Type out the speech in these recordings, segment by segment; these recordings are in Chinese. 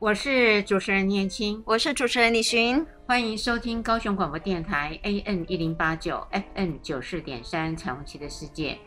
我是主持人念青，我是主持人李寻，欢迎收听高雄广播电台 A N 一零八九 FM 九四点三彩虹旗的世界。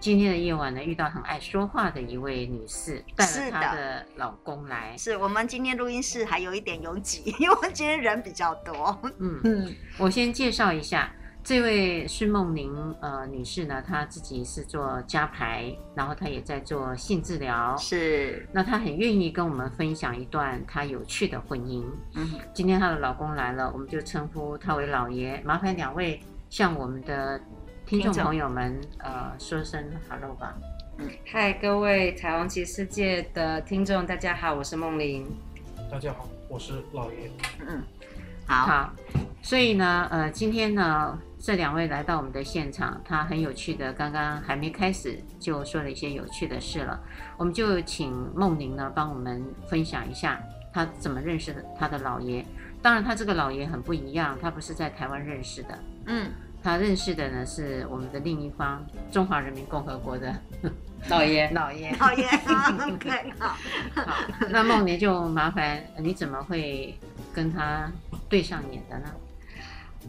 今天的夜晚呢，遇到很爱说话的一位女士，带了她的老公来。是，是我们今天录音室还有一点拥挤，因为今天人比较多。嗯嗯，我先介绍一下这位是梦玲呃女士呢，她自己是做家排，然后她也在做性治疗。是，那她很愿意跟我们分享一段她有趣的婚姻。嗯，今天她的老公来了，我们就称呼他为老爷。麻烦两位向我们的。听众朋友们，呃，说声 hello 吧。嗯，嗨，各位彩虹旗世界的听众，大家好，我是梦玲。大家好，我是老爷。嗯，好。好，所以呢，呃，今天呢，这两位来到我们的现场，他很有趣的，刚刚还没开始就说了一些有趣的事了。我们就请梦玲呢帮我们分享一下他怎么认识的他的老爷。当然，他这个老爷很不一样，他不是在台湾认识的。嗯。他认识的呢是我们的另一方，中华人民共和国的 老爷，老爷，老爷，OK，好，好，那梦玲就麻烦，你怎么会跟他对上眼的呢？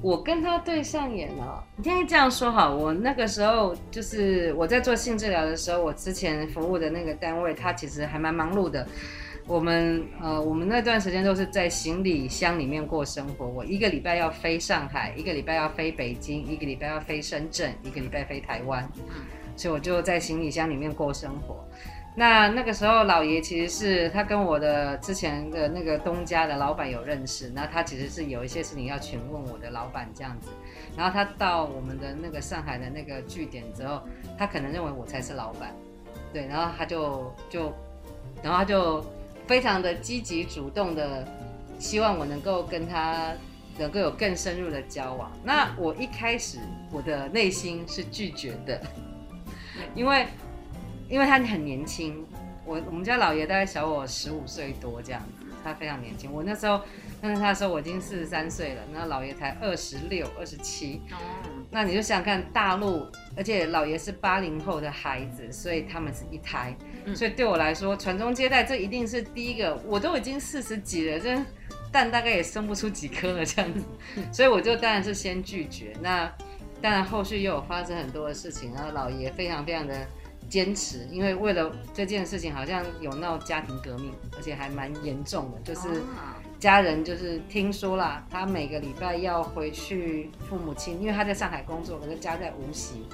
我跟他对上眼了，你听这样说哈，我那个时候就是我在做性治疗的时候，我之前服务的那个单位，他其实还蛮忙碌的。我们呃，我们那段时间都是在行李箱里面过生活。我一个礼拜要飞上海，一个礼拜要飞北京，一个礼拜要飞深圳，一个礼拜飞台湾。所以我就在行李箱里面过生活。那那个时候，老爷其实是他跟我的之前的那个东家的老板有认识。那他其实是有一些事情要询问我的老板这样子。然后他到我们的那个上海的那个据点之后，他可能认为我才是老板，对，然后他就就，然后他就。非常的积极主动的，希望我能够跟他能够有更深入的交往。那我一开始我的内心是拒绝的，因为因为他很年轻，我我们家老爷大概小我十五岁多这样子，他非常年轻。我那时候认识他的时候，我已经四十三岁了，那老爷才二十六、二十七。那你就想想看，大陆，而且老爷是八零后的孩子，所以他们是一胎。所以对我来说，传宗接代这一定是第一个。我都已经四十几了，这蛋大概也生不出几颗了这样子，所以我就当然是先拒绝。那当然后续又有发生很多的事情，然后老爷非常非常的坚持，因为为了这件事情好像有闹家庭革命，而且还蛮严重的，就是家人就是听说啦，他每个礼拜要回去父母亲，因为他在上海工作，可是家在无锡，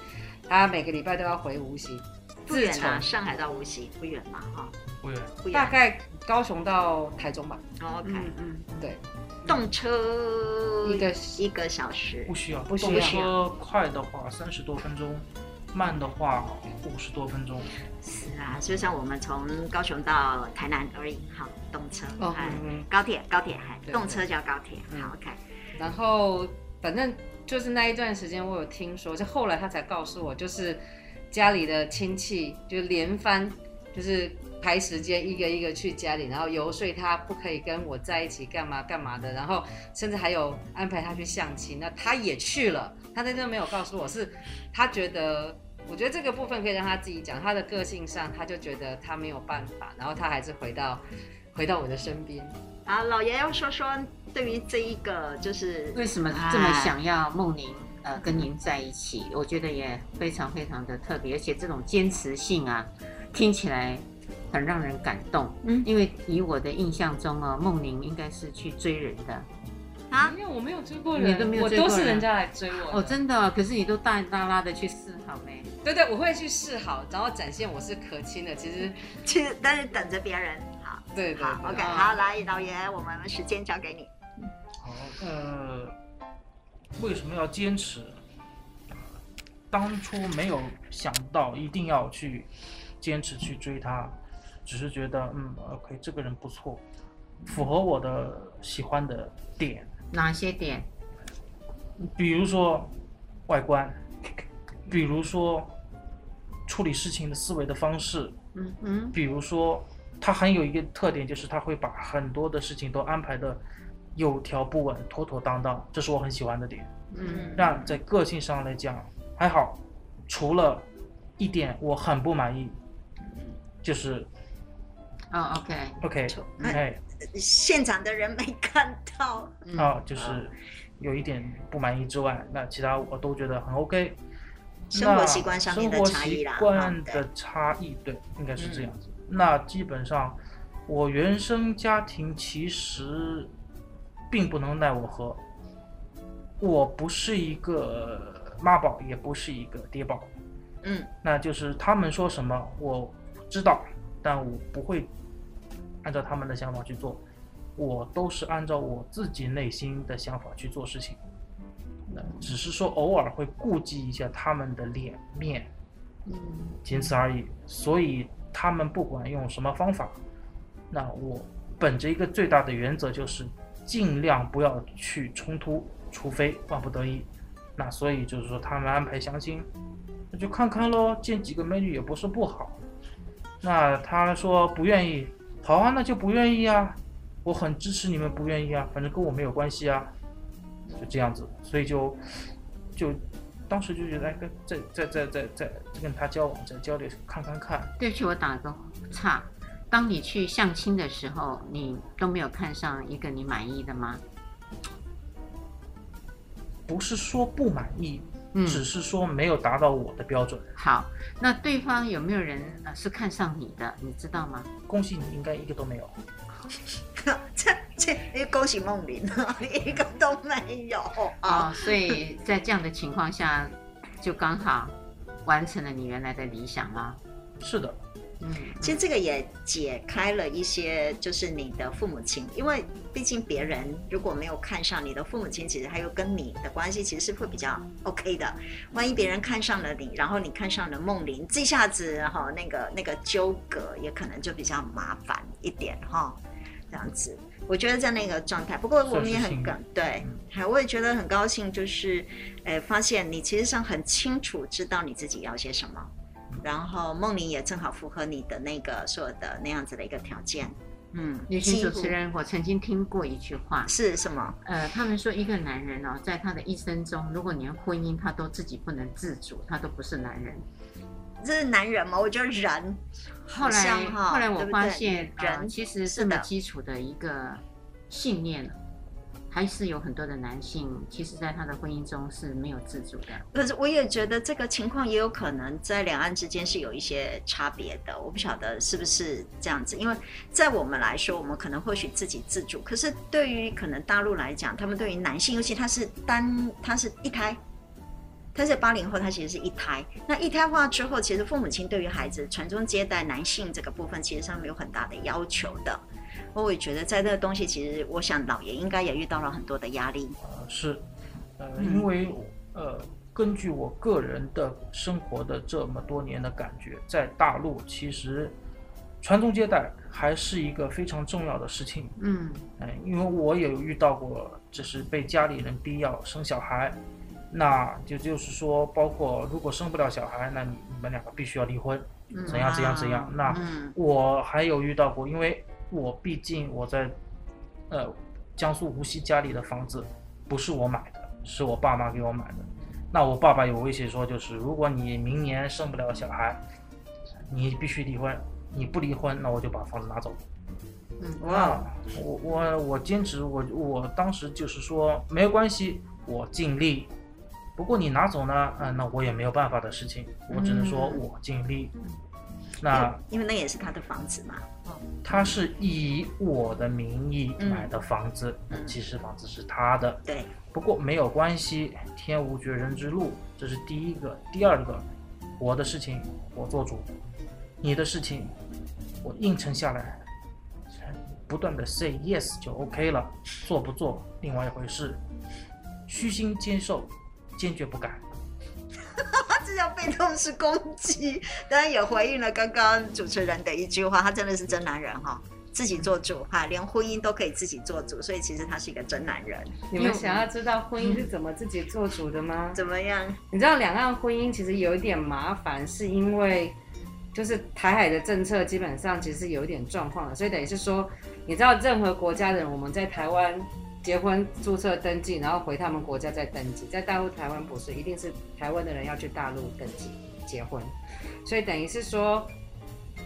他每个礼拜都要回无锡。不远啊，上海到无锡不远嘛，哈，不远，不远，大概高雄到台中吧。OK，嗯，对，动车一个一个小时，不需要，不需要。动车快的话三十多分钟，慢的话五十多分钟。是啊，就像我们从高雄到台南而已，好，动车，哦，高铁，高铁，还动车叫高铁，好，OK。然后反正就是那一段时间，我有听说，就后来他才告诉我，就是。家里的亲戚就连番，就是排时间一个一个去家里，然后游说他不可以跟我在一起干嘛干嘛的，然后甚至还有安排他去相亲，那他也去了，他在这没有告诉我是，他觉得，我觉得这个部分可以让他自己讲，他的个性上他就觉得他没有办法，然后他还是回到回到我的身边。啊，老爷要说说对于这一个就是为什么这么想要梦玲？呃，跟您在一起，我觉得也非常非常的特别，而且这种坚持性啊，听起来很让人感动。嗯，因为以我的印象中哦，梦玲应该是去追人的啊，因为我没有追过人，你都没有追过人，我都是人家来追我。哦，真的？可是你都大大拉的去示好没？对对，我会去示好，然后展现我是可亲的。其实，其实但是等着别人。好，对对，好，OK，好，来，老爷，我们时间交给你。好，呃。为什么要坚持？当初没有想到一定要去坚持去追他，只是觉得嗯，OK，这个人不错，符合我的喜欢的点。哪些点？比如说外观，比如说处理事情的思维的方式，嗯嗯，比如说他很有一个特点，就是他会把很多的事情都安排的。有条不紊，妥妥当当，这是我很喜欢的点。嗯，那在个性上来讲还好，除了一点我很不满意，就是，啊，OK，OK，哎，现场的人没看到。啊，就是有一点不满意之外，那其他我都觉得很 OK。生活习惯上面的差异啦，生活习惯的差异，对，应该是这样子。嗯、那基本上，我原生家庭其实并不能奈我何。我不是一个妈宝，也不是一个爹宝。嗯，那就是他们说什么我知道，但我不会按照他们的想法去做，我都是按照我自己内心的想法去做事情。那只是说偶尔会顾及一下他们的脸面，嗯，仅此而已。所以他们不管用什么方法，那我本着一个最大的原则就是尽量不要去冲突，除非万不得已。那所以就是说他们安排相亲，那就看看喽，见几个美女也不是不好。那他说不愿意，好啊，那就不愿意啊，我很支持你们不愿意啊，反正跟我没有关系啊。就这样子，所以就就当时就觉得，哎，跟再再再再再跟他交往，再交流看看看。对不起，我打个岔。当你去相亲的时候，你都没有看上一个你满意的吗？不是说不满意，嗯，只是说没有达到我的标准。好，那对方有没有人是看上你的？你知道吗？恭喜你，应该一个都没有。这 这，恭喜梦玲，一个都没有啊！哦，所以在这样的情况下，就刚好完成了你原来的理想吗？是的，嗯，其实这个也解开了一些，就是你的父母亲，因为毕竟别人如果没有看上你的父母亲，其实还有跟你的关系，其实是会比较 OK 的。万一别人看上了你，然后你看上了梦玲，这下子哈，那个那个纠葛也可能就比较麻烦一点哈。这样子，我觉得在那个状态。不过我们也很感对，还我也觉得很高兴，就是，呃，发现你其实上很清楚知道你自己要些什么，然后梦玲也正好符合你的那个说的那样子的一个条件。嗯，女性主持人，我曾经听过一句话，是什么？呃，他们说一个男人哦，在他的一生中，如果连婚姻他都自己不能自主，他都不是男人。这是男人吗？我觉得人。后来，后来我发现，人其实这么基础的一个信念，还是有很多的男性，其实在他的婚姻中是没有自主的。可是我也觉得这个情况也有可能在两岸之间是有一些差别的。我不晓得是不是这样子，因为在我们来说，我们可能或许自己自主，可是对于可能大陆来讲，他们对于男性，尤其他是单，他是一胎。但是八零后，他其实是一胎。那一胎化之后，其实父母亲对于孩子传宗接代、男性这个部分，其实上面有很大的要求的。我也觉得，在那个东西，其实我想老爷应该也遇到了很多的压力。呃，是，呃，因为呃，根据我个人的生活的这么多年的感觉，在大陆其实传宗接代还是一个非常重要的事情。嗯，哎，因为我也有遇到过，就是被家里人逼要生小孩。那就就是说，包括如果生不了小孩，那你你们两个必须要离婚，怎样怎样怎样。那我还有遇到过，因为我毕竟我在，呃，江苏无锡家里的房子不是我买的，是我爸妈给我买的。那我爸爸有威胁说，就是如果你明年生不了小孩，你必须离婚，你不离婚，那我就把房子拿走。嗯，哇，我我我坚持，我我当时就是说没有关系，我尽力。不过你拿走呢？嗯，那我也没有办法的事情，我只能说我尽力。嗯、那因为那也是他的房子嘛。他是以我的名义买的房子，嗯、其实房子是他的。对。不过没有关系，天无绝人之路，这是第一个。第二个，我的事情我做主，你的事情我应承下来，不断的 say yes 就 OK 了，做不做另外一回事，虚心接受。坚决不敢，这叫被动式攻击。当然也回应了刚刚主持人的一句话，他真的是真男人哈，自己做主哈，连婚姻都可以自己做主，所以其实他是一个真男人。你们想要知道婚姻是怎么自己做主的吗？怎么样？你知道两岸婚姻其实有一点麻烦，是因为就是台海的政策基本上其实有一点状况了，所以等于是说，你知道任何国家的人，我们在台湾。结婚注册登记，然后回他们国家再登记。在大陆、台湾不是，一定是台湾的人要去大陆登记结婚。所以等于是说，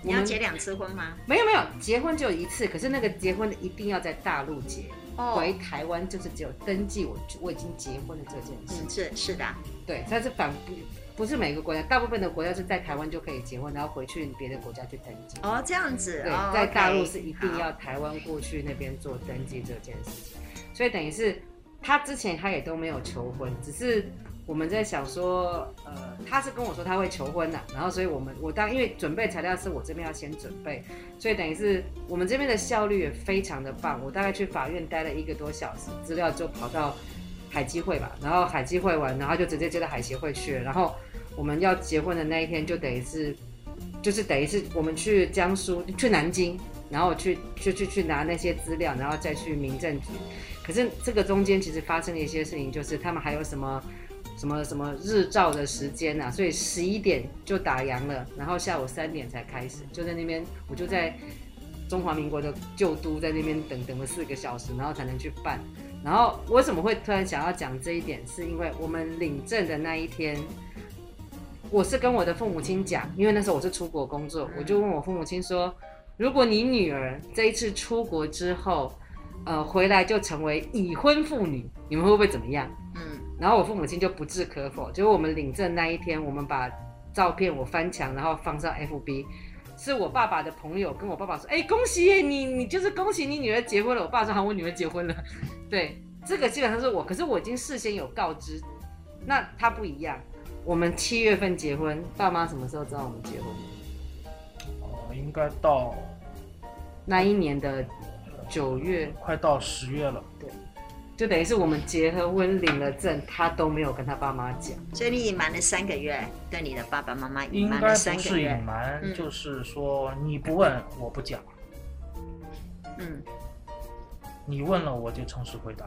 你要结两次婚吗？没有没有，结婚就一次，可是那个结婚的一定要在大陆结。哦，回台湾就是只有登记我我已经结婚的这件事。嗯，是是的，对，它是反不不是每个国家，大部分的国家是在台湾就可以结婚，然后回去别的国家去登记。哦，这样子。对，哦、在大陆是一定要台湾过去那边做登记这件事情，所以等于是他之前他也都没有求婚，只是。我们在想说，呃，他是跟我说他会求婚的，然后所以我们我当因为准备材料是我这边要先准备，所以等于是我们这边的效率也非常的棒。我大概去法院待了一个多小时，资料就跑到海基会吧，然后海基会完，然后就直接接到海协会去了。然后我们要结婚的那一天，就等于是，就是等于是我们去江苏去南京，然后去去去去拿那些资料，然后再去民政局。可是这个中间其实发生了一些事情，就是他们还有什么。什么什么日照的时间啊，所以十一点就打烊了，然后下午三点才开始，就在那边，我就在中华民国的旧都，在那边等等了四个小时，然后才能去办。然后我为什么会突然想要讲这一点，是因为我们领证的那一天，我是跟我的父母亲讲，因为那时候我是出国工作，我就问我父母亲说，如果你女儿这一次出国之后，呃，回来就成为已婚妇女，你们会不会怎么样？嗯。然后我父母亲就不置可否，结果我们领证那一天，我们把照片我翻墙，然后放上 FB，是我爸爸的朋友跟我爸爸说：“哎，恭喜你，你就是恭喜你女儿结婚了。”我爸说：“好，我女儿结婚了。”对，这个基本上是我，可是我已经事先有告知。那他不一样，我们七月份结婚，爸妈什么时候知道我们结婚？哦，应该到那一年的九月，快到十月了。对。就等于是我们结了婚领了证，他都没有跟他爸妈讲，所以你隐瞒了三个月，对你的爸爸妈妈隐瞒了三个月。应该不是隐瞒，嗯、就是说你不问我不讲。嗯，你问了我就诚实回答。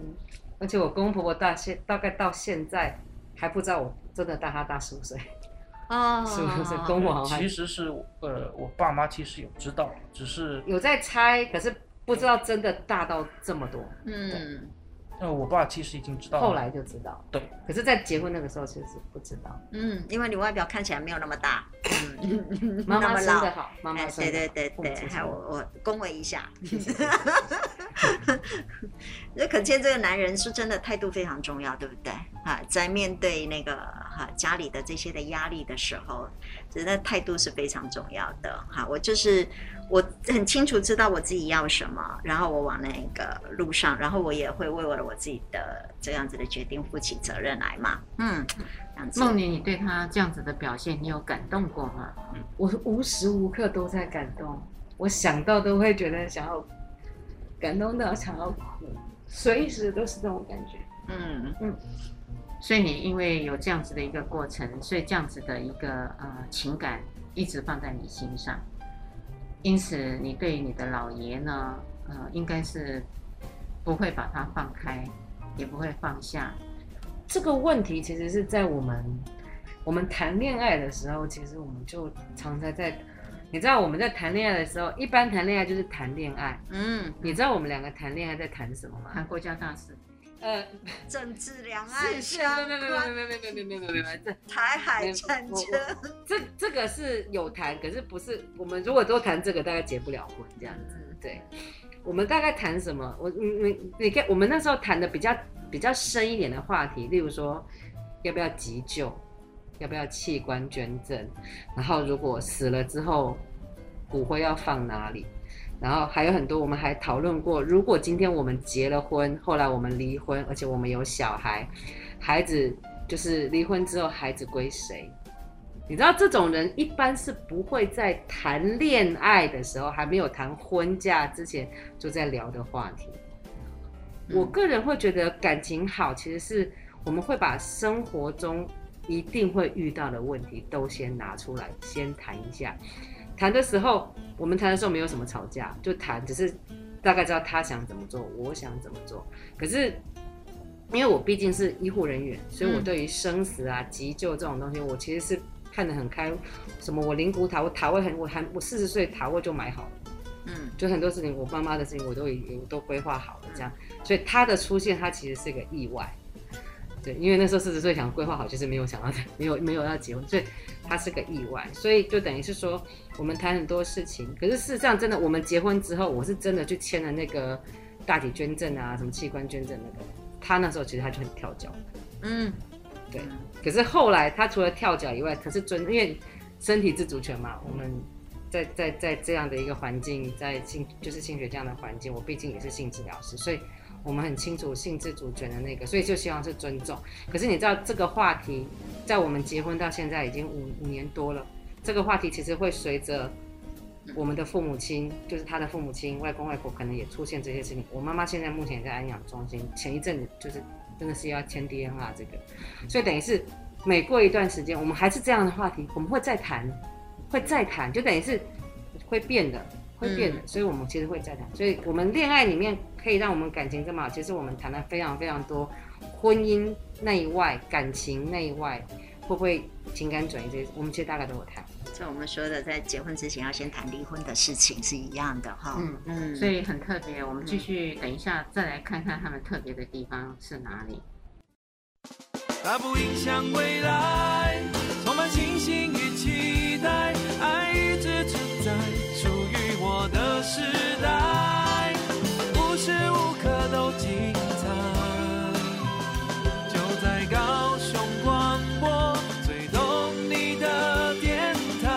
嗯，而且我公公婆婆大现大概到现在还不知道我真的大他大十五岁。哦，是不是？公公？其实是呃，我爸妈其实有知道，只是有在猜，可是。不知道真的大到这么多，嗯，呃，我爸其实已经知道了，后来就知道，对，可是，在结婚那个时候其实不知道，嗯，因为你外表看起来没有那么大，嗯，妈妈生的好，妈妈生的好，对对对对，还有我我恭维一下，那可见这个男人是真的态度非常重要，对不对？啊，在面对那个哈家里的这些的压力的时候，真的态度是非常重要的，哈，我就是。我很清楚知道我自己要什么，然后我往那个路上，然后我也会为了我自己的这样子的决定负起责任来嘛。嗯，这样子。梦妮，你对他这样子的表现，你有感动过吗？我无时无刻都在感动，我想到都会觉得想要感动到想要哭，随时都是这种感觉。嗯嗯。所以你因为有这样子的一个过程，所以这样子的一个呃情感一直放在你心上。因此，你对你的老爷呢，呃，应该是不会把他放开，也不会放下。这个问题其实是在我们我们谈恋爱的时候，其实我们就常常在，你知道我们在谈恋爱的时候，一般谈恋爱就是谈恋爱。嗯，你知道我们两个谈恋爱在谈什么吗？谈国家大事。呃，政治两岸相关，没有没有没有没有没有没有没有没有没有，台海战争，这这个是有谈，可是不是我们如果都谈这个，大概结不了婚这样子。对，我们大概谈什么？我你你你看，我们那时候谈的比较比较深一点的话题，例如说要不要急救，要不要器官捐赠，然后如果死了之后骨灰要放哪里？然后还有很多，我们还讨论过，如果今天我们结了婚，后来我们离婚，而且我们有小孩，孩子就是离婚之后孩子归谁？你知道这种人一般是不会在谈恋爱的时候，还没有谈婚嫁之前就在聊的话题。我个人会觉得感情好，其实是我们会把生活中一定会遇到的问题都先拿出来，先谈一下。谈的时候，我们谈的时候没有什么吵架，就谈，只是大概知道他想怎么做，我想怎么做。可是，因为我毕竟是医护人员，所以我对于生死啊、急救这种东西，我其实是看得很开。什么我灵骨塔，我塔位很，我还我四十岁塔位就买好了，嗯，就很多事情，我妈妈的事情我都已经都规划好了，这样。所以他的出现，他其实是一个意外。对，因为那时候四十岁想规划好，就是没有想到没有没有要结婚，所以他是个意外，所以就等于是说我们谈很多事情，可是事实上真的我们结婚之后，我是真的去签了那个大体捐赠啊，什么器官捐赠那个，他那时候其实他就很跳脚，嗯，对，可是后来他除了跳脚以外，可是尊因为身体自主权嘛，我们。在在在这样的一个环境，在性就是性学这样的环境，我毕竟也是性治疗师，所以我们很清楚性自主权的那个，所以就希望是尊重。可是你知道这个话题，在我们结婚到现在已经五五年多了，这个话题其实会随着我们的父母亲，就是他的父母亲、外公外婆，可能也出现这些事情。我妈妈现在目前也在安养中心，前一阵子就是真的是要签 DNR 这个，所以等于是每过一段时间，我们还是这样的话题，我们会再谈。会再谈，就等于是会变的，会变的，嗯、所以我们其实会再谈。所以我们恋爱里面可以让我们感情这么好，其实我们谈了非常非常多，婚姻内外、感情内外，会不会情感转移这些，我们其实大概都有谈。就我们说的，在结婚之前要先谈离婚的事情是一样的哈。嗯嗯，所以很特别。我们继续等一下再来看看他们特别的地方是哪里。它不影响未来，充满信心与期待。爱一直存在，的时代，无时无刻都精彩。就在高雄广播，最懂你的电台。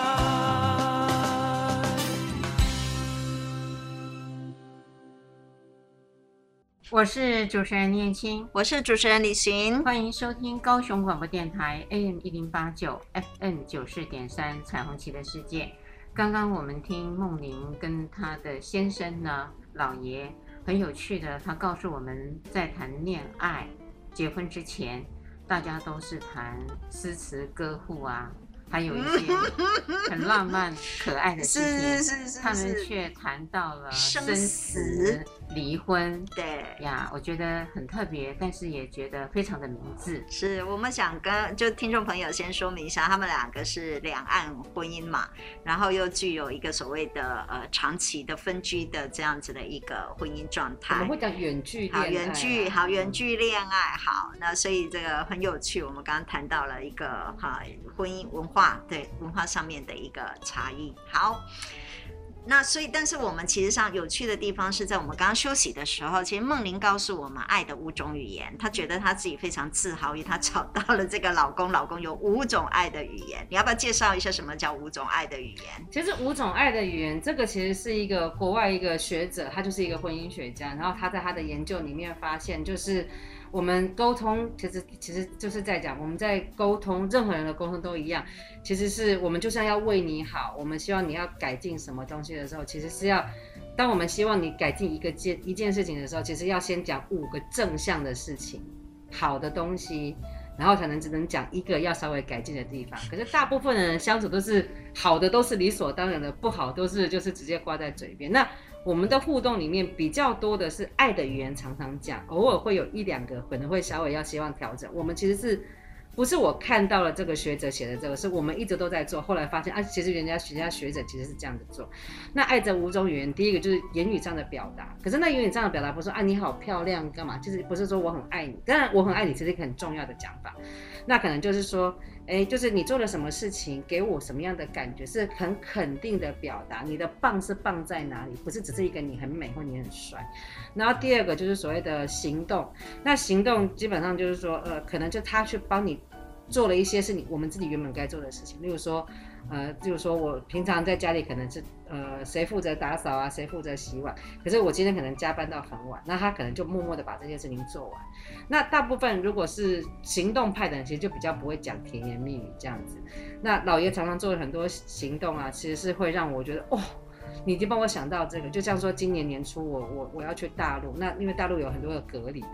我是主持人念青，我是主持人李行，欢迎收听高雄广播电台 AM 一零八九 FM 九四点三彩虹旗的世界。刚刚我们听梦玲跟她的先生呢，老爷很有趣的，他告诉我们在谈恋爱、结婚之前，大家都是谈诗词歌赋啊。还有一些 很浪漫、可爱的事情，是是是是，他们却谈到了生死、离婚。对呀，我觉得很特别，但是也觉得非常的明智。是我们想跟就听众朋友先说明一下，他们两个是两岸婚姻嘛，然后又具有一个所谓的呃长期的分居的这样子的一个婚姻状态。我们会讲远距好远距，好远距恋爱，好，那所以这个很有趣。我们刚刚谈到了一个哈婚姻文化。对文化上面的一个差异。好，那所以，但是我们其实上有趣的地方是在我们刚刚休息的时候，其实梦玲告诉我们爱的五种语言，她觉得她自己非常自豪，因为她找到了这个老公，老公有五种爱的语言。你要不要介绍一下什么叫五种爱的语言？其实五种爱的语言，这个其实是一个国外一个学者，他就是一个婚姻学家，然后他在他的研究里面发现，就是。我们沟通其实其实就是在讲，我们在沟通，任何人的沟通都一样。其实是我们就算要为你好，我们希望你要改进什么东西的时候，其实是要，当我们希望你改进一个件一件事情的时候，其实要先讲五个正向的事情，好的东西，然后才能只能讲一个要稍微改进的地方。可是大部分人相处都是好的，都是理所当然的，不好都是就是直接挂在嘴边。那我们的互动里面比较多的是爱的语言，常常讲，偶尔会有一两个可能会稍微要希望调整。我们其实是不是我看到了这个学者写的这个，是我们一直都在做，后来发现啊，其实人家学家学者其实是这样子做。那爱这五种语言，第一个就是言语上的表达，可是那言语上的表达不是啊你好漂亮干嘛，就是不是说我很爱你，当然我很爱你，其实一个很重要的讲法，那可能就是说。哎，就是你做了什么事情，给我什么样的感觉，是很肯定的表达。你的棒是棒在哪里？不是只是一个你很美或你很帅。然后第二个就是所谓的行动，那行动基本上就是说，呃，可能就他去帮你做了一些是你我们自己原本该做的事情，例如说。呃，就是说我平常在家里可能是呃谁负责打扫啊，谁负责洗碗，可是我今天可能加班到很晚，那他可能就默默的把这件事情做完。那大部分如果是行动派的人，其实就比较不会讲甜言蜜语这样子。那老爷常常做了很多行动啊，其实是会让我觉得哦，你已经帮我想到这个。就像说今年年初我我我要去大陆，那因为大陆有很多的隔离。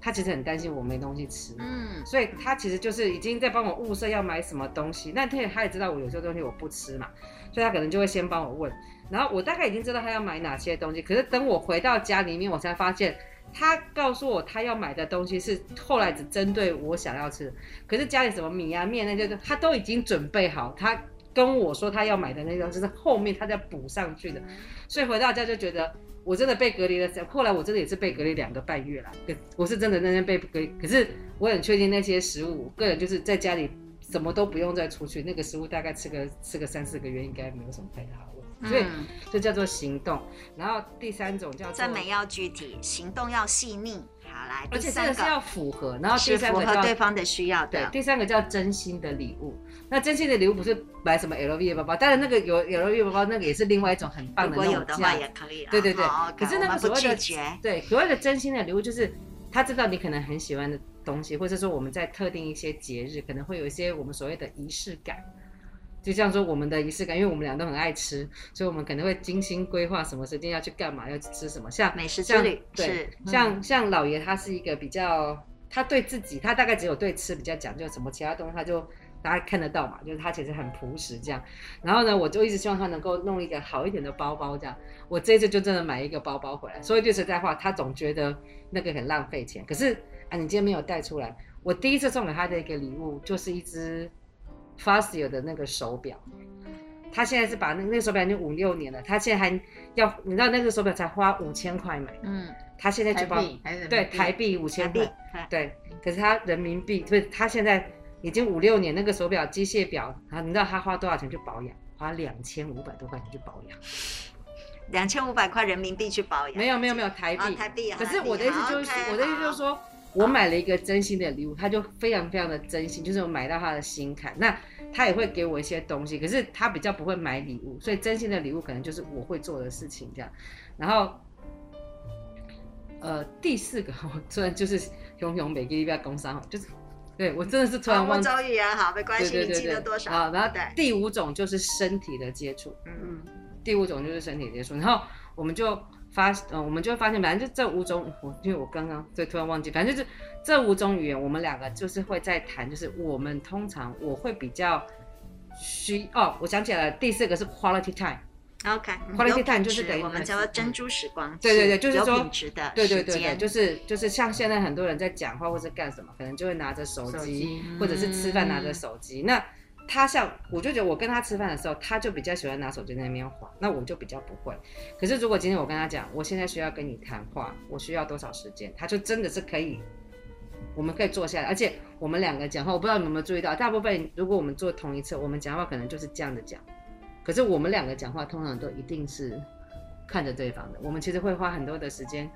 他其实很担心我没东西吃，嗯，所以他其实就是已经在帮我物色要买什么东西。那他也他也知道我有些东西我不吃嘛，所以他可能就会先帮我问。然后我大概已经知道他要买哪些东西，可是等我回到家里面，我才发现他告诉我他要买的东西是后来只针对我想要吃。可是家里什么米啊面那些他都已经准备好。他跟我说他要买的那个就是后面他再补上去的。所以回到家就觉得。我真的被隔离了，后来我真的也是被隔离两个半月了。我是真的那天被隔离，可是我很确定那些食物，个人就是在家里什么都不用再出去，那个食物大概吃个吃个三四个月应该没有什么太大的问题。所以这叫做行动。然后第三种叫做赞美要具体，行动要细腻。而且这个是要符合，然后第三个叫对方的需要的。对，第三个叫真心的礼物。那真心的礼物不是买什么 LV 的包包，当然那个有 LV 包包，那个也是另外一种很棒的那种。如果有的话也可以。对对对。可是那个所谓的对所谓的真心的礼物，就是他知道你可能很喜欢的东西，或者说我们在特定一些节日，可能会有一些我们所谓的仪式感。就像说我们的仪式感，因为我们俩都很爱吃，所以我们可能会精心规划什么时间要去干嘛，要去吃什么。像美食之旅，对，是像像老爷他是一个比较，他对自己，他大概只有对吃比较讲究，什么其他东西他就大家看得到嘛，就是他其实很朴实这样。然后呢，我就一直希望他能够弄一个好一点的包包这样。我这一次就真的买一个包包回来。说一句实在话，他总觉得那个很浪费钱。可是啊，你今天没有带出来，我第一次送给他的一个礼物就是一只。Fazio 的那个手表，他现在是把那那个手表已经五六年了，他现在还要，你知道那个手表才花五千块买，嗯，他现在就把对台币五千块，对，可是他人民币不是，他现在已经五六年那个手表机械表，啊，你知道他花多少钱去保养？花两千五百多块钱去保养，两千五百块人民币去保养？没有没有没有台币，哦、台币，可是我的意思就是，我的意思就是说。我买了一个真心的礼物，他就非常非常的真心，就是我买到他的心坎。那他也会给我一些东西，可是他比较不会买礼物，所以真心的礼物可能就是我会做的事情这样。然后，呃，第四个 我突然就是熊熊每个礼拜工伤，就是对我真的是突然忘记。周语啊，好，没关系，对对对对你记得多少？好，然后第五种就是身体的接触，嗯嗯，第五种就是身体接触，然后我们就。发，嗯，我们就会发现，反正就这五种，我因为我刚刚对突然忘记，反正就是这五种语言，我们两个就是会在谈，就是我们通常我会比较需哦，我想起来了，第四个是 quality time，OK，quality time 就是等于我们叫做珍珠时光，对对对，就是说对对对对，就是就是像现在很多人在讲话或者干什么，可能就会拿着手机，或者是吃饭拿着手机，那。他像，我就觉得我跟他吃饭的时候，他就比较喜欢拿手机在那边滑，那我就比较不会。可是如果今天我跟他讲，我现在需要跟你谈话，我需要多少时间，他就真的是可以，我们可以坐下来，而且我们两个讲话，我不知道你们有没有注意到，大部分如果我们坐同一侧，我们讲话可能就是这样的讲，可是我们两个讲话通常都一定是看着对方的，我们其实会花很多的时间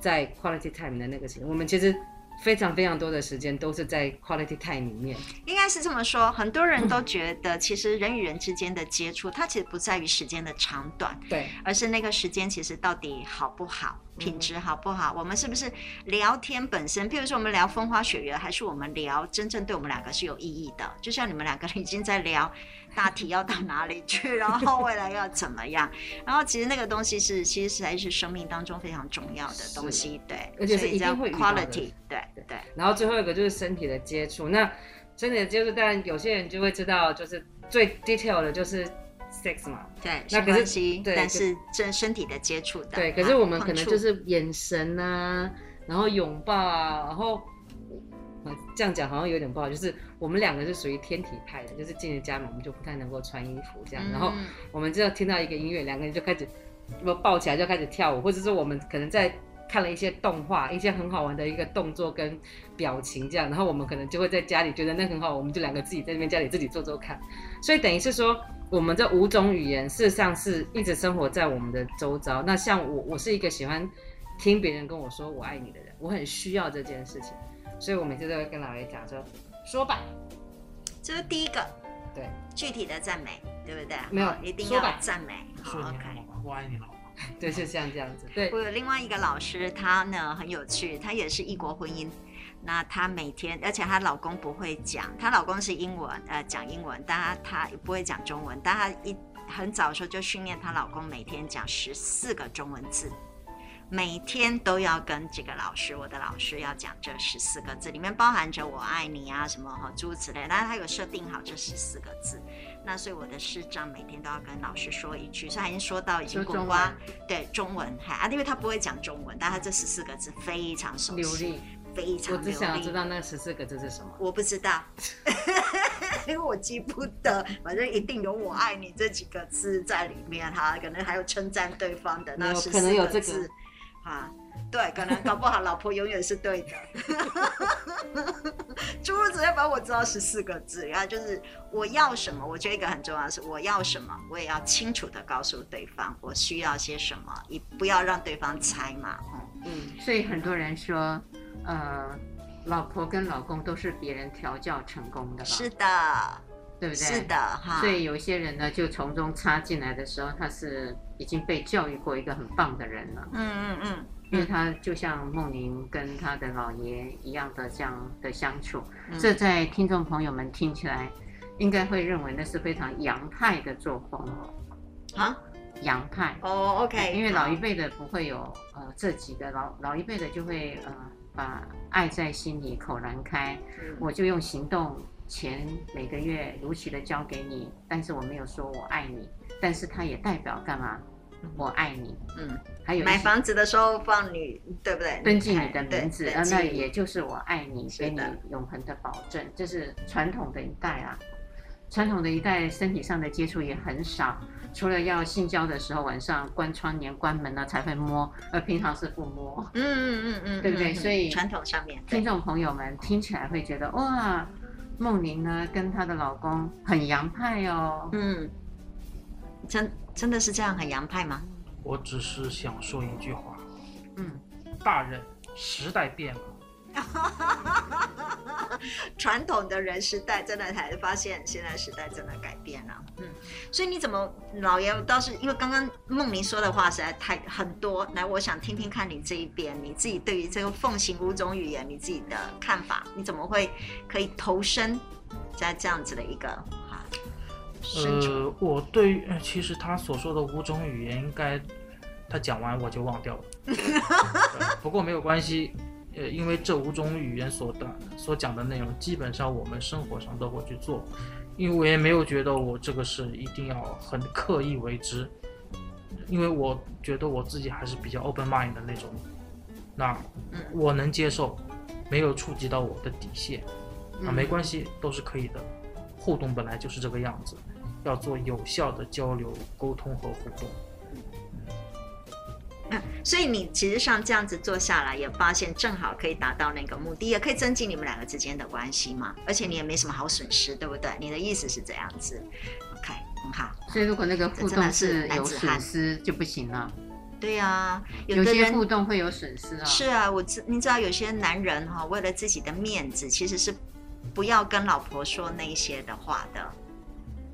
在 quality time 的那个时间，我们其实。非常非常多的时间都是在 quality time 里面，应该是这么说。很多人都觉得，其实人与人之间的接触，它其实不在于时间的长短，对，而是那个时间其实到底好不好，品质好不好。我们是不是聊天本身，譬如说我们聊风花雪月，还是我们聊真正对我们两个是有意义的？就像你们两个已经在聊。大体要到哪里去，然后未来要怎么样？然后其实那个东西是，其实实在是生命当中非常重要的东西，对，而且是一定会 quality，对对对。然后最后一个就是身体的接触，那身体的接触，当然有些人就会知道，就是最 detail 的就是 sex 嘛，对，那可是对，但是这身体的接触的，对，可是我们可能就是眼神啊，然后拥抱啊，然后。这样讲好像有点不好，就是我们两个是属于天体派的，就是进了家门我们就不太能够穿衣服这样，然后我们就要听到一个音乐，两个人就开始抱起来就开始跳舞，或者说我们可能在看了一些动画，一些很好玩的一个动作跟表情这样，然后我们可能就会在家里觉得那很好，我们就两个自己在那边家里自己做做看，所以等于是说我们这五种语言事实上是一直生活在我们的周遭。那像我，我是一个喜欢听别人跟我说我爱你的人，我很需要这件事情。所以我每次都会跟老爷讲说，说吧，这是第一个，对，具体的赞美，对不对？没有，一定要赞美。好，OK，我爱你，老婆。对，就像这样子。对，我有另外一个老师，他呢很有趣，他也是异国婚姻，那她每天，而且她老公不会讲，她老公是英文，呃，讲英文，但他他不会讲中文，但她一很早的时候就训练她老公每天讲十四个中文字。每天都要跟这个老师，我的老师要讲这十四个字，里面包含着“我爱你”啊什么哈诸如此类，但是他有设定好这十四个字。那所以我的师长每天都要跟老师说一句，所以他已经说到已经过瓜，对中文还啊，因为他不会讲中文，但他这十四个字非常熟悉，非常。我只想要知道那十四个字是什么，我不知道。因为我记不得，反正一定有“我爱你”这几个字在里面哈，可能还有称赞对方的那十四个字，可能有这个啊。对，可能搞不好老婆永远是对的。诸如此类，反正我知道十四个字，然后就是我要什么，我觉得一个很重要的是我要什么，我也要清楚的告诉对方我需要些什么，也不要让对方猜嘛。嗯，嗯，所以很多人说，呃，老婆跟老公都是别人调教成功的。是的，对不对？是的，哈。所以有些人呢，就从中插进来的时候，他是已经被教育过一个很棒的人了。嗯嗯嗯。因为他就像梦玲跟他的老爷一样的这样的相处，嗯、这在听众朋友们听起来，应该会认为那是非常洋派的作风哦啊，洋派哦，OK，因为老一辈的不会有呃这几个老老一辈的就会呃把爱在心里口难开，嗯、我就用行动钱每个月如期的交给你，但是我没有说我爱你，但是它也代表干嘛？我爱你，嗯，还有买房子的时候放你，对不对？登记你的名字，啊，那也就是我爱你，给你永恒的保证。这是传统的一代啊，传统的一代身体上的接触也很少，除了要性交的时候晚上关窗帘、关门了才会摸，而平常是不摸。嗯嗯嗯嗯，对不对？所以传统上面，听众朋友们听起来会觉得哇，梦玲呢跟她的老公很洋派哦。嗯，真。真的是这样很洋派吗？我只是想说一句话，嗯，大人，时代变了，传统的人时代真的才发现，现在时代真的改变了，嗯，所以你怎么老爷倒是因为刚刚梦玲说的话实在太很多，来，我想听听看你这一边，你自己对于这个奉行五种语言你自己的看法，你怎么会可以投身在这样子的一个哈？呃，我对于其实他所说的五种语言，应该他讲完我就忘掉了。不过没有关系，呃，因为这五种语言所的所讲的内容，基本上我们生活上都会去做，因为我也没有觉得我这个是一定要很刻意为之，因为我觉得我自己还是比较 open mind 的那种，那我能接受，没有触及到我的底线，啊没关系，都是可以的，互动本来就是这个样子。要做有效的交流、沟通和互动。嗯，所以你其实上这样子做下来，也发现正好可以达到那个目的，也可以增进你们两个之间的关系嘛。而且你也没什么好损失，对不对？你的意思是这样子？OK，很好。所以如果那个互动是有损失就不行了。对呀、啊，有的人有些互动会有损失啊。是啊，我知你知道有些男人哈，为了自己的面子，其实是不要跟老婆说那些的话的。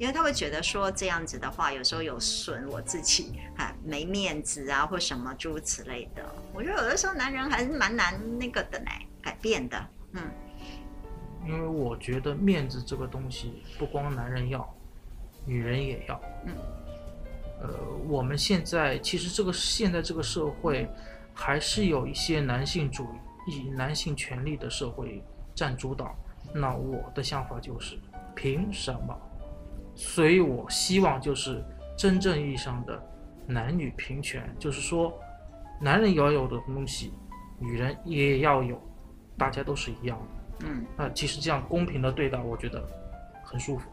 因为他会觉得说这样子的话，有时候有损我自己，哈，没面子啊，或什么诸如此类的。我觉得有的时候男人还是蛮难那个的呢，改变的。嗯，因为我觉得面子这个东西不光男人要，女人也要。嗯，呃，我们现在其实这个现在这个社会，还是有一些男性主义、男性权利的社会占主导。那我的想法就是，凭什么？所以，我希望就是真正意义上的男女平权，就是说，男人要有的东西，女人也要有，大家都是一样的。嗯，那其实这样公平的对待，我觉得很舒服。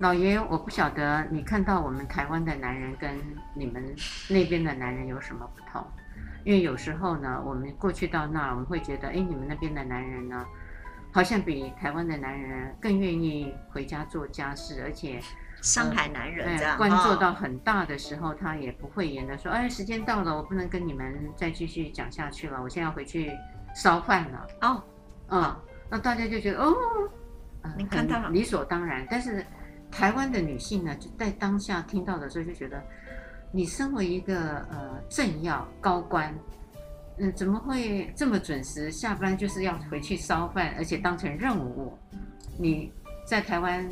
老爷，我不晓得你看到我们台湾的男人跟你们那边的男人有什么不同？因为有时候呢，我们过去到那儿，我们会觉得，哎，你们那边的男人呢？好像比台湾的男人更愿意回家做家事，而且上海男人这样，官做到很大的时候，他也不会严的说，哎，时间到了，我不能跟你们再继续讲下去了，我现在要回去烧饭了。哦，嗯，那大家就觉得哦，你看到理所当然。但是台湾的女性呢，就在当下听到的时候就觉得，你身为一个呃政要高官。嗯，怎么会这么准时下班？就是要回去烧饭，而且当成任务。你在台湾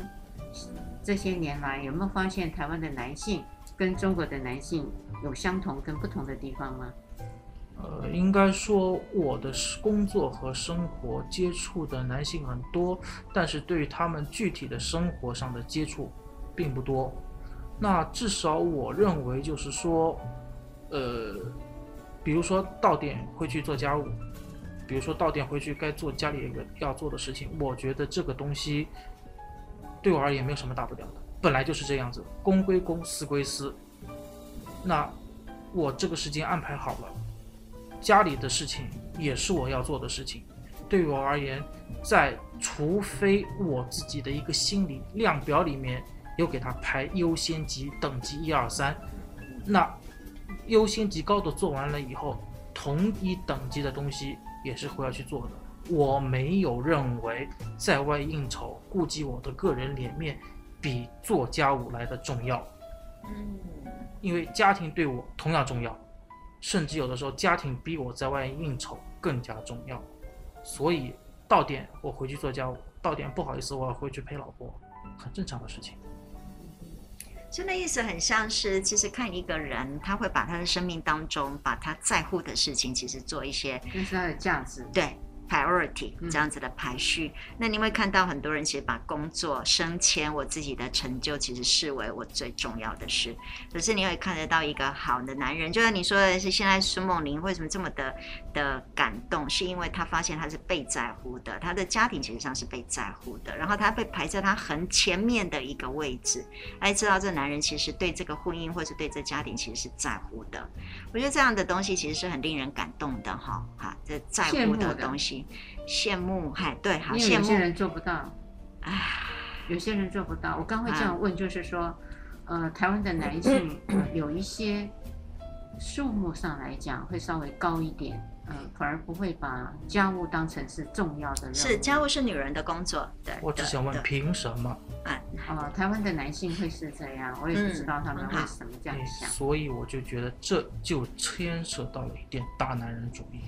这些年来，有没有发现台湾的男性跟中国的男性有相同跟不同的地方吗？呃，应该说我的工作和生活接触的男性很多，但是对于他们具体的生活上的接触并不多。那至少我认为就是说，呃。比如说到点会去做家务，比如说到点回去该做家里一个要做的事情，我觉得这个东西对我而言没有什么大不了的，本来就是这样子，公归公，私归私。那我这个时间安排好了，家里的事情也是我要做的事情。对我而言，在除非我自己的一个心理量表里面有给他排优先级等级一二三，那优先级高的做完了以后，同一等级的东西也是会要去做的。我没有认为在外应酬、顾及我的个人脸面，比做家务来的重要。嗯，因为家庭对我同样重要，甚至有的时候家庭比我在外应酬更加重要。所以到点我回去做家务，到点不好意思我要回去陪老婆，很正常的事情。就那意思很像是，其实看一个人，他会把他的生命当中，把他在乎的事情，其实做一些，那是他的价值，对。Priority 这样子的排序，嗯、那你会看到很多人其实把工作、升迁、我自己的成就，其实视为我最重要的事。可是你会看得到一个好的男人，就像你说的是，现在苏梦玲为什么这么的的感动，是因为他发现他是被在乎的，他的家庭其实上是被在乎的，然后他被排在他很前面的一个位置，哎，知道这男人其实对这个婚姻或是对这家庭其实是在乎的。我觉得这样的东西其实是很令人感动的哈，哈，这在乎的东西。羡慕，嗨，对，好羡慕。有些人做不到，唉，有些人做不到。我刚会这样问，就是说，啊、呃，台湾的男性、呃、有一些数目上来讲会稍微高一点，呃，反而不会把家务当成是重要的任务。是，家务是女人的工作。对，我只想问，凭什么？啊，哦，台湾的男性会是这样，我也不知道他们为什么这样想。嗯、所以我就觉得这就牵涉到了一点大男人主义。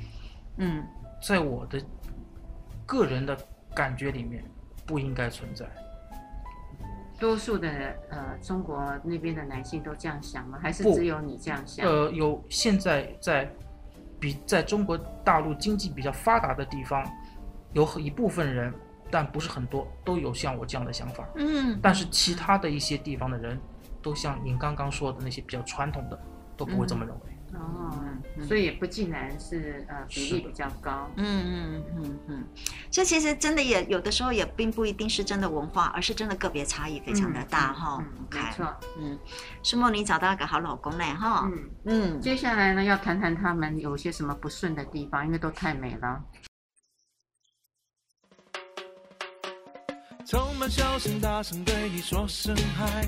嗯，在我的。个人的感觉里面不应该存在。多数的呃，中国那边的男性都这样想吗？还是只有你这样想？呃，有现在在比在中国大陆经济比较发达的地方，有一部分人，但不是很多，都有像我这样的想法。嗯。但是其他的一些地方的人，都像您刚刚说的那些比较传统的，都不会这么认为。嗯哦，所以也不尽然是呃比例比较高，嗯嗯嗯嗯，这其实真的也有的时候也并不一定是真的文化，而是真的个别差异非常的大哈。没错，嗯，是梦你找到一个好老公嘞哈。嗯嗯，接下来呢要谈谈他们有些什么不顺的地方，因为都太美了。充满笑声，大声对你说声嗨。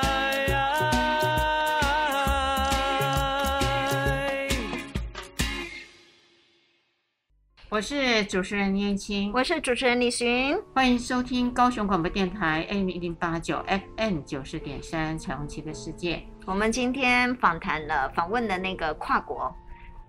我是主持人燕青，我是主持人李寻，欢迎收听高雄广播电台 AM 一零八九 FM 九十点三彩虹旗的世界。我们今天访谈了访问的那个跨国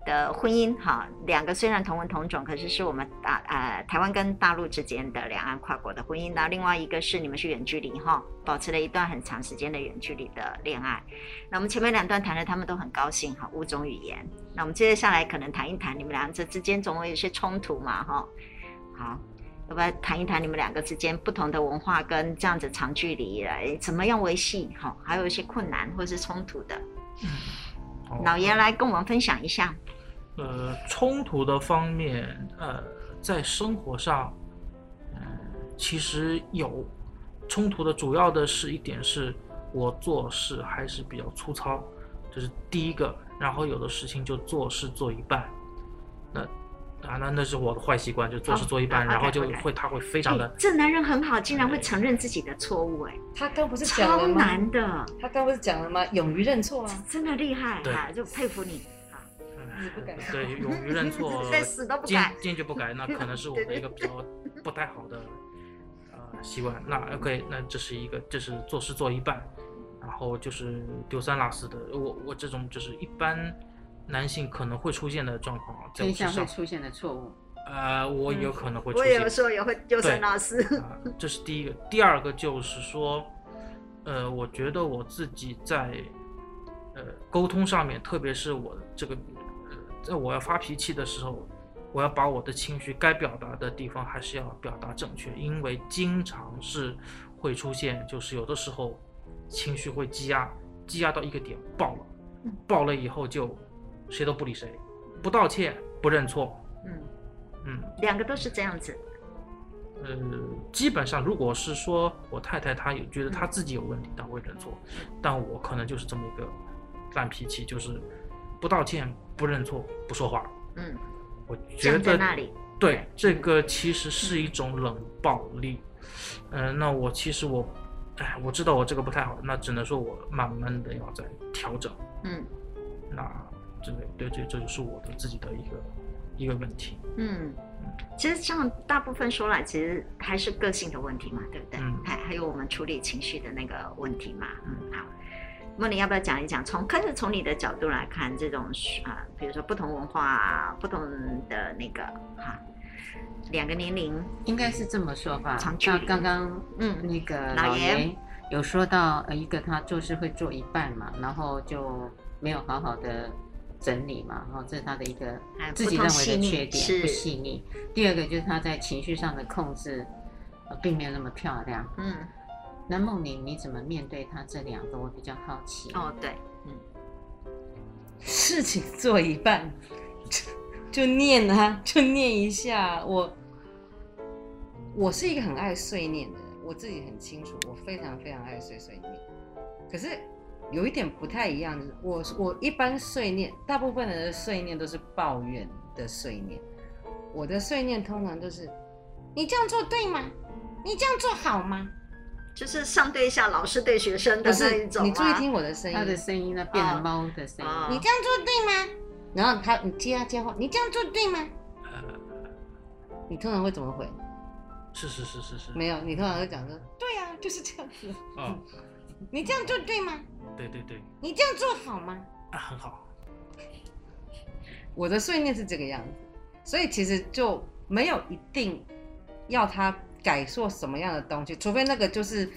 的婚姻，哈，两个虽然同文同种，可是是我们大呃台湾跟大陆之间的两岸跨国的婚姻。那另外一个是你们是远距离哈，保持了一段很长时间的远距离的恋爱。那我们前面两段谈的他们都很高兴哈，五种语言。那我们接着下来可能谈一谈你们两者之间总会有些冲突嘛哈。好，要不要谈一谈你们两个之间不同的文化跟这样子长距离来怎么样维系哈？还有一些困难或是冲突的。老爷来跟我们分享一下。呃，冲突的方面，呃，在生活上，嗯、呃，其实有冲突的主要的是一点是，我做事还是比较粗糙，这是第一个。然后有的事情就做事做一半，那啊，那那是我的坏习惯，就做事做一半，然后就会他会非常的。这男人很好，竟然会承认自己的错误，哎，他刚不是讲了吗？超难的，他刚不是讲了吗？勇于认错啊，真的厉害，哈，就佩服你。不改，对，勇于认错，坚坚决不改，那可能是我的一个比较不太好的呃习惯。那 OK，那这是一个，这是做事做一半，然后就是丢三落四的。我我这种就是一般男性可能会出现的状况，在我身上会出现的错误。呃，我有可能会出现，我有时候也会丢三落四。啊，这是第一个。第二个就是说，呃，我觉得我自己在呃沟通上面，特别是我这个。在我要发脾气的时候，我要把我的情绪该表达的地方还是要表达正确，因为经常是会出现，就是有的时候情绪会积压，积压到一个点爆了，爆了以后就谁都不理谁，不道歉不认错，嗯嗯，两个都是这样子。呃，基本上如果是说我太太她有觉得她自己有问题，她会认错，但我可能就是这么一个烂脾气，就是不道歉不认错不说话，嗯。我觉得对这个其实是一种冷暴力，嗯、呃，那我其实我，哎，我知道我这个不太好，那只能说我慢慢的要再调整，嗯，那这个对这这就是我的自己的一个一个问题，嗯，其实这样大部分说来，其实还是个性的问题嘛，对不对？嗯，还还有我们处理情绪的那个问题嘛，嗯，好。梦玲要不要讲一讲？从可是从你的角度来看，这种啊，比如说不同文化、不同的那个哈，两个年龄应该是这么说吧？那刚刚嗯，那个老爷有说到呃，一个他做事会做一半嘛，然后就没有好好的整理嘛，然后这是他的一个自己认为的缺点，不细腻。第二个就是他在情绪上的控制，呃，并没有那么漂亮。嗯。那梦玲，你怎么面对他这两个？我比较好奇。哦，对，嗯，事情做一半，就念啊，就念一下。我，我是一个很爱碎念的人，我自己很清楚，我非常非常爱碎碎念。可是有一点不太一样，就是我我一般碎念，大部分人的碎念都是抱怨的碎念，我的碎念通常都是：你这样做对吗？你这样做好吗？就是上对下，老师对学生的那一种。你注意听我的声音，他的声音呢变成猫的声音。哦、你这样做对吗？然后他，你接啊接话，你这样做对吗？呃、你通常会怎么回？是是是是是。没有，你通常会讲说，对呀、啊，就是这样子。哦、你这样做对吗？对对对。你这样做好吗？啊，很好。我的碎念是这个样子，所以其实就没有一定要他。改做什么样的东西，除非那个就是，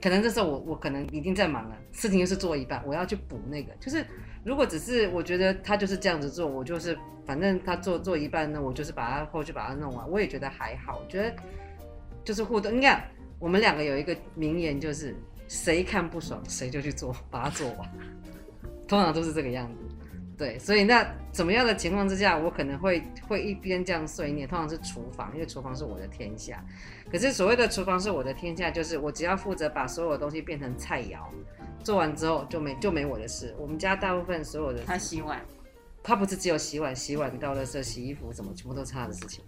可能这时候我我可能已经在忙了，事情就是做一半，我要去补那个。就是如果只是我觉得他就是这样子做，我就是反正他做做一半呢，我就是把它后续把它弄完，我也觉得还好。我觉得就是互动。你看我们两个有一个名言，就是谁看不爽谁就去做，把它做完，通常都是这个样子。对，所以那怎么样的情况之下，我可能会会一边这样碎念，通常是厨房，因为厨房是我的天下。可是所谓的厨房是我的天下，就是我只要负责把所有的东西变成菜肴，做完之后就没就没我的事。我们家大部分所有的他洗碗，他不是只有洗碗、洗碗倒垃圾、洗衣服，什么全部都是他的事情。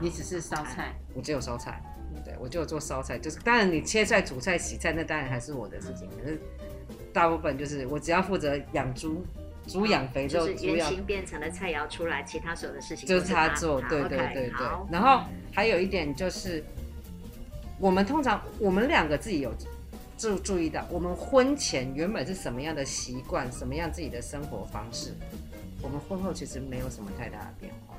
你只是烧菜，我只有烧菜，对，我就有做烧菜，就是当然你切菜、煮菜、洗菜，那当然还是我的事情。可是大部分就是我只要负责养猪。猪养肥之后，就是原型变成了菜肴出来，其他所有的事情就是他做。对对对对。然后还有一点就是，我们通常我们两个自己有注注意到，我们婚前原本是什么样的习惯，什么样自己的生活方式，我们婚后其实没有什么太大的变化，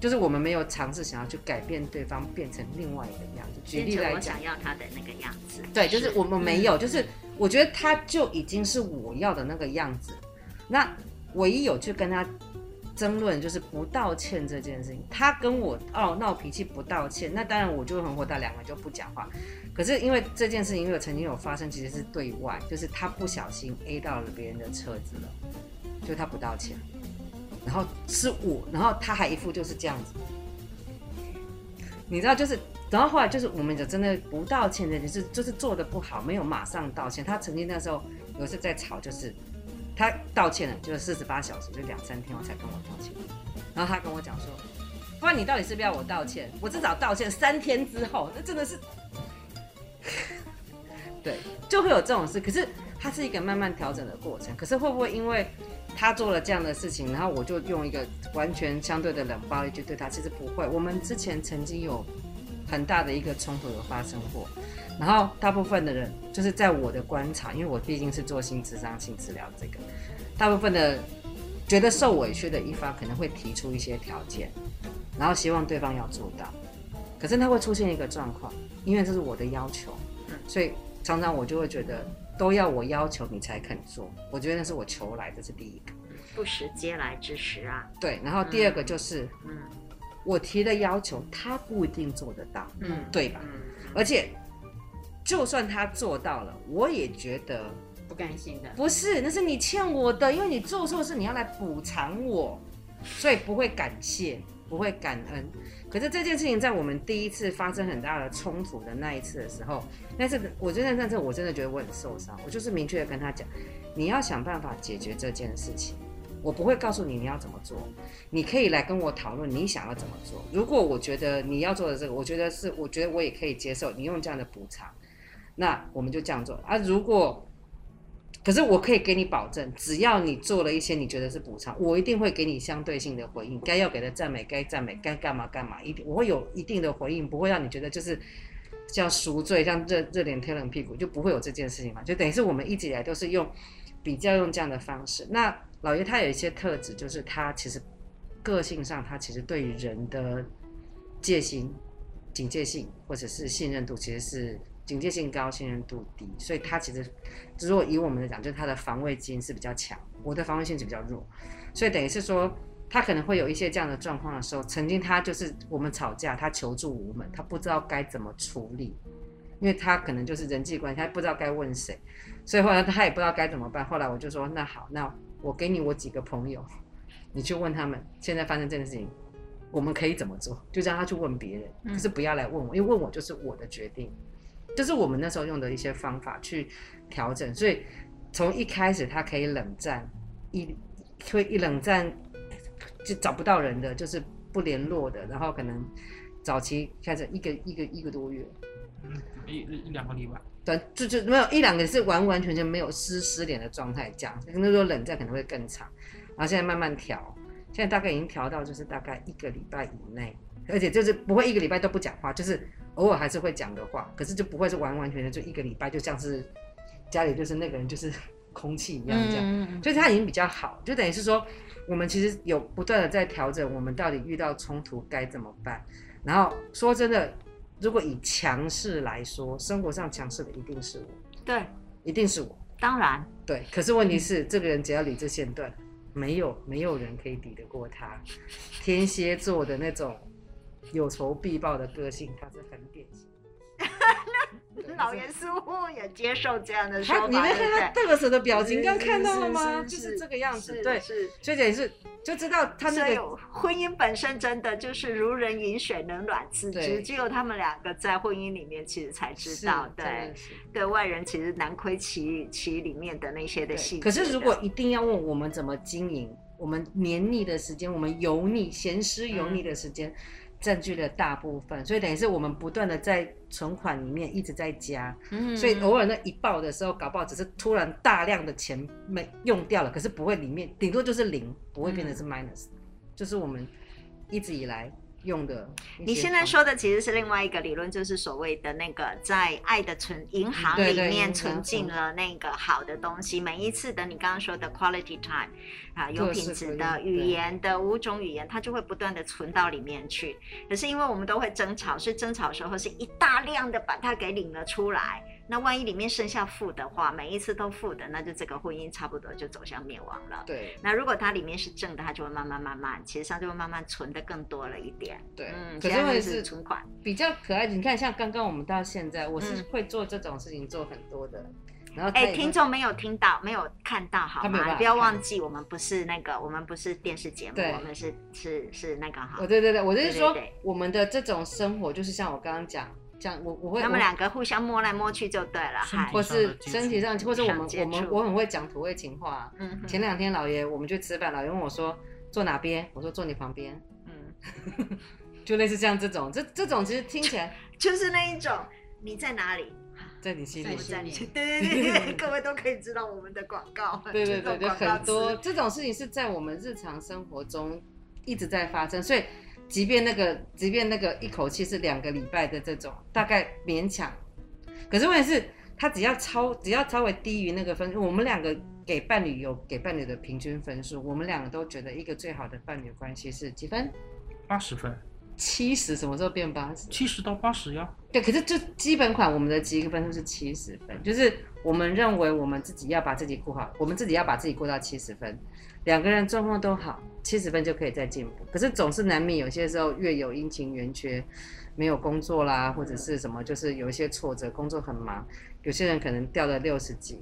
就是我们没有尝试想要去改变对方变成另外一个样子。举例来讲，我想要他的那个样子。对，就是我们没有，就是我觉得他就已经是我要的那个样子。那唯一有去跟他争论，就是不道歉这件事情。他跟我哦闹脾气不道歉，那当然我就会很火大，两个就不讲话。可是因为这件事情，因为曾经有发生，其实是对外，就是他不小心 A 到了别人的车子了，就他不道歉，然后是我，然后他还一副就是这样子，你知道，就是然后后来就是我们就真的不道歉的，就是就是做的不好，没有马上道歉。他曾经那时候有一次在吵，就是。他道歉了，就是四十八小时，就两三天我才跟我道歉。然后他跟我讲说：“不然你到底是不是要我道歉？我至少道歉三天之后，那真的是，对，就会有这种事。可是它是一个慢慢调整的过程。可是会不会因为他做了这样的事情，然后我就用一个完全相对的冷暴力去对他？其实不会。我们之前曾经有很大的一个冲突有发生过。”然后大部分的人就是在我的观察，因为我毕竟是做性智商、性治疗这个，大部分的觉得受委屈的一方可能会提出一些条件，然后希望对方要做到。可是他会出现一个状况，因为这是我的要求，所以常常我就会觉得都要我要求你才肯做。我觉得那是我求来的，这是第一个。不食嗟来之食啊。对，然后第二个就是，嗯，我提的要求他不一定做得到，嗯，对吧？嗯，而且就算他做到了，我也觉得不甘心的。不是，那是你欠我的，因为你做错事，你要来补偿我，所以不会感谢，不会感恩。可是这件事情在我们第一次发生很大的冲突的那一次的时候，那次我真的那次我真的觉得我很受伤，我就是明确的跟他讲，你要想办法解决这件事情。我不会告诉你你要怎么做，你可以来跟我讨论你想要怎么做。如果我觉得你要做的这个，我觉得是，我觉得我也可以接受你用这样的补偿，那我们就这样做啊。如果，可是我可以给你保证，只要你做了一些你觉得是补偿，我一定会给你相对性的回应。该要给的赞美，该赞美，该干嘛干嘛，一定我会有一定的回应，不会让你觉得就是像赎罪，像热热脸贴冷屁股，就不会有这件事情嘛。就等于是我们一直以来都是用比较用这样的方式。那老爷他有一些特质，就是他其实个性上，他其实对于人的戒心、警戒性或者是信任度，其实是警戒性高，信任度低。所以他其实，如果以我们来讲，就是他的防卫基因是比较强，我的防卫性是比较弱。所以等于是说，他可能会有一些这样的状况的时候，曾经他就是我们吵架，他求助无门，他不知道该怎么处理，因为他可能就是人际关系，他不知道该问谁，所以后来他也不知道该怎么办。后来我就说，那好，那。我给你我几个朋友，你去问他们现在发生这件事情，我们可以怎么做？就让他去问别人，可是不要来问我，因为问我就是我的决定，就是我们那时候用的一些方法去调整。所以从一开始他可以冷战，一会一冷战就找不到人的，就是不联络的，然后可能早期开始一个一个一个多月，嗯，一一两个礼拜。对，就就没有一两个是完完全全没有失失联的状态，这样，那时候冷战可能会更长，然后现在慢慢调，现在大概已经调到就是大概一个礼拜以内，而且就是不会一个礼拜都不讲话，就是偶尔还是会讲的话，可是就不会是完完全全就一个礼拜就像是家里就是那个人就是 空气一样这样，嗯、所以他已经比较好，就等于是说我们其实有不断的在调整，我们到底遇到冲突该怎么办，然后说真的。如果以强势来说，生活上强势的一定是我，对，一定是我，当然，对。可是问题是，嗯、这个人只要理智线断，没有没有人可以抵得过他。天蝎座的那种有仇必报的个性，他是很典型。老严似乎也接受这样的说法。你没看他戴个手的表情，刚对看到了吗？就是这个样子，对，是，所以等于是就知道他那个婚姻本身真的就是如人饮水，冷暖自知。只有他们两个在婚姻里面，其实才知道，对，对外人其实难窥其其里面的那些的细节。可是如果一定要问我们怎么经营，我们黏腻的时间，我们油腻、咸湿油腻的时间。嗯占据了大部分，所以等于是我们不断的在存款里面一直在加，嗯，所以偶尔那一爆的时候，搞不好只是突然大量的钱没用掉了，可是不会里面顶多就是零，不会变成是 minus，嗯，就是我们一直以来。用的，你现在说的其实是另外一个理论，就是所谓的那个在爱的存银行里面存进了那个好的东西。每一次的你刚刚说的 quality time 啊，有品质的语言的五种语言，它就会不断的存到里面去。可是因为我们都会争吵，所以争吵的时候是一大量的把它给领了出来。那万一里面剩下负的话，每一次都负的，那就这个婚姻差不多就走向灭亡了。对。那如果它里面是正的，它就会慢慢慢慢，其实上就会慢慢存的更多了一点。对。嗯。可是会是存款比较可爱。你看，像刚刚我们到现在，我是会做这种事情做很多的。嗯、然后，哎，听众没有听到，没有看到，好吗？不要忘记，我们不是那个，我们不是电视节目，我们是是是那个哈。哦，对对对，我就是说，对对对我们的这种生活，就是像我刚刚讲。这样我我会，他们两个互相摸来摸去就对了，或是身体上，或是我们我们我很会讲土味情话。嗯，前两天老爷我们去吃饭，老爷问我说坐哪边，我说坐你旁边。嗯，就类似像这种，这这种其实听起来就是那一种，你在哪里？在你心里，在你心里。对对对对，各位都可以知道我们的广告。对对对对，很多这种事情是在我们日常生活中一直在发生，所以。即便那个，即便那个一口气是两个礼拜的这种，大概勉强。可是问题是，他只要超，只要稍微低于那个分数，我们两个给伴侣有给伴侣的平均分数，我们两个都觉得一个最好的伴侣关系是几分？八十分。七十，什么时候变八十？七十到八十呀。对，可是就基本款，我们的及格分数是七十分，就是我们认为我们自己要把自己顾好，我们自己要把自己顾到七十分，两个人状况都好，七十分就可以再进步。可是总是难免有些时候月有阴晴圆缺，没有工作啦，或者是什么，就是有一些挫折，工作很忙，有些人可能掉了六十几。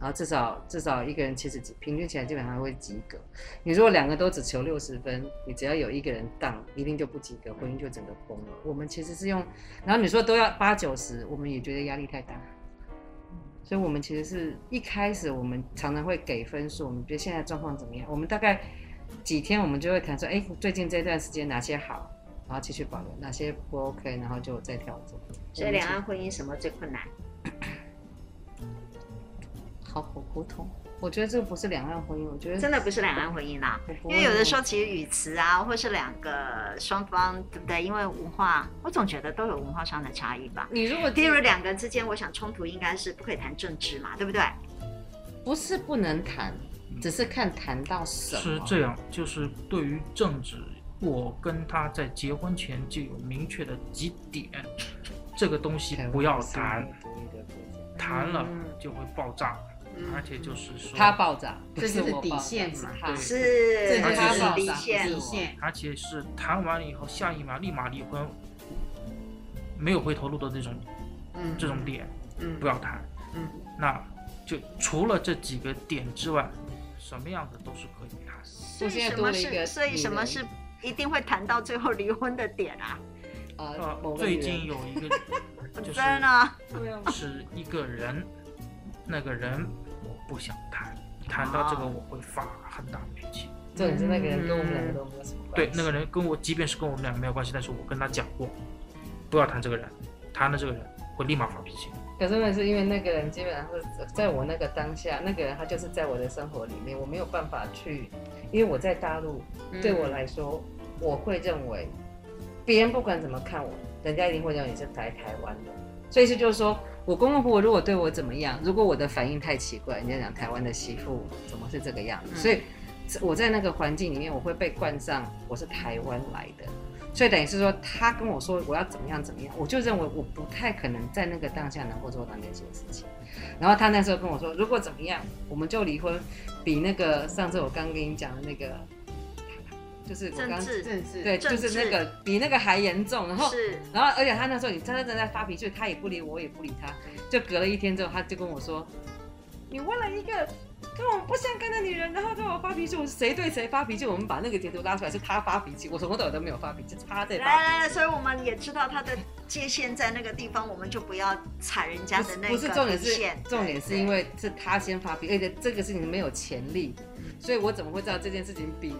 然后至少至少一个人七十几，平均起来基本上会及格。你如果两个都只求六十分，你只要有一个人当，一定就不及格，婚姻就整个崩了。我们其实是用，然后你说都要八九十，我们也觉得压力太大。所以我们其实是一开始我们常常会给分数，我们觉得现在状况怎么样？我们大概几天我们就会谈说，哎，最近这段时间哪些好，然后继续保留，哪些不 OK，然后就再调整。所以两岸婚姻什么最困难？好好沟通，我觉得这个不是两岸婚姻，我觉得真的不是两岸婚姻啦。因为有的时候其实语词啊，或是两个双方，对不对？因为文化，我总觉得都有文化上的差异吧。你如果譬如两个之间，我想冲突应该是不可以谈政治嘛，对不对？不是不能谈，只是看谈到什么。是这样，就是对于政治，我跟他在结婚前就有明确的几点，这个东西不要谈，谈了就会爆炸。而且就是说，他爆炸，这是底线嘛？对，是，这是他底线，底线。而且是谈完了以后，下一秒立马离婚，没有回头路的这种，嗯，这种点，嗯，不要谈，嗯，那就除了这几个点之外，什么样的都是可以谈。所以什么是？所以什么是一定会谈到最后离婚的点啊？呃，最近有一个，就是是一个人，那个人。不想谈，谈到这个我会发很大的脾气。重点是那个人跟我们两个都没有什么关系。对，那个人跟我，即便是跟我们两个没有关系，但是我跟他讲过，不要谈这个人，谈了这个人会立马发脾气。可是那是因为那个人基本上是在我那个当下，那个人他就是在我的生活里面，我没有办法去，因为我在大陆，对我来说，嗯、我会认为别人不管怎么看我，人家一定会认为你是来台湾的。所以是就是说。我公公婆婆如果对我怎么样，如果我的反应太奇怪，人家讲台湾的媳妇怎么是这个样子？所以我在那个环境里面，我会被冠上我是台湾来的，所以等于是说他跟我说我要怎么样怎么样，我就认为我不太可能在那个当下能够做到那些事情。然后他那时候跟我说，如果怎么样，我们就离婚，比那个上次我刚跟你讲的那个。就是我刚治对，就是那个比那个还严重，然后是然后而且他那时候你真的正在发脾气，他也不理我，我也不理他，就隔了一天之后，他就跟我说，你为了一个跟我不相干的女人，然后跟我发脾气，我谁对谁发脾气？我们把那个截图拉出来，是他发脾气，我从头到尾都没有发脾气，他在发脾。来来来，所以我们也知道他的界限在那个地方，我们就不要踩人家的那个不是重点是线，重点是因为是他先发脾气，而且这个事情没有潜力，所以我怎么会知道这件事情比？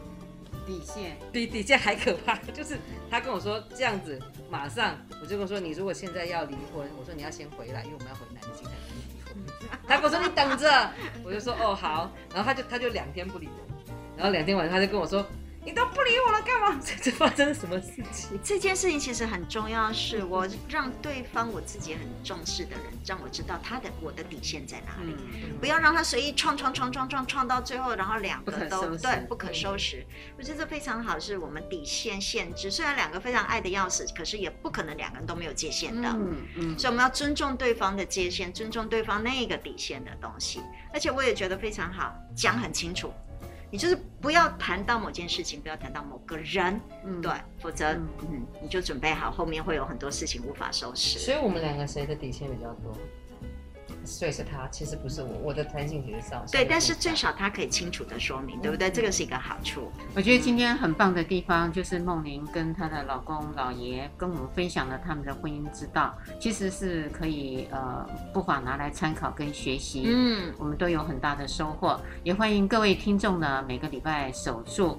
底线比底线还可怕，就是他跟我说这样子，马上我就跟我说，你如果现在要离婚，我说你要先回来，因为我们要回南京才能离婚。他跟我说你等着，我就说哦好，然后他就他就两天不理我，然后两天晚上他就跟我说。你都不理我了，干嘛？这这发生了什么事情？这件事情其实很重要，是我让对方我自己很重视的人，让我知道他的我的底线在哪里，嗯、不要让他随意创创创创创创到最后，然后两个都对不可收拾。我觉得这非常好，是我们底线限制。虽然两个非常爱的要死，可是也不可能两个人都没有界限的。嗯嗯，所以我们要尊重对方的界限，尊重对方那个底线的东西。而且我也觉得非常好，讲很清楚。你就是不要谈到某件事情，不要谈到某个人，嗯，对，否则，嗯，嗯，你就准备好后面会有很多事情无法收拾。所以我们两个谁的底线比较多？所以是他，其实不是我，我的弹性其实少。对，但是最少他可以清楚的说明，对不对？这个是一个好处。我觉得今天很棒的地方就是梦玲跟她的老公老爷跟我们分享了他们的婚姻之道，其实是可以呃不妨拿来参考跟学习。嗯，我们都有很大的收获，也欢迎各位听众呢每个礼拜守住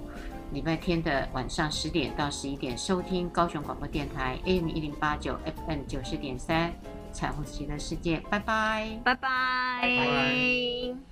礼拜天的晚上十点到十一点收听高雄广播电台 AM 一零八九 FM 九十点三。彩虹旗的世界，拜拜，拜拜。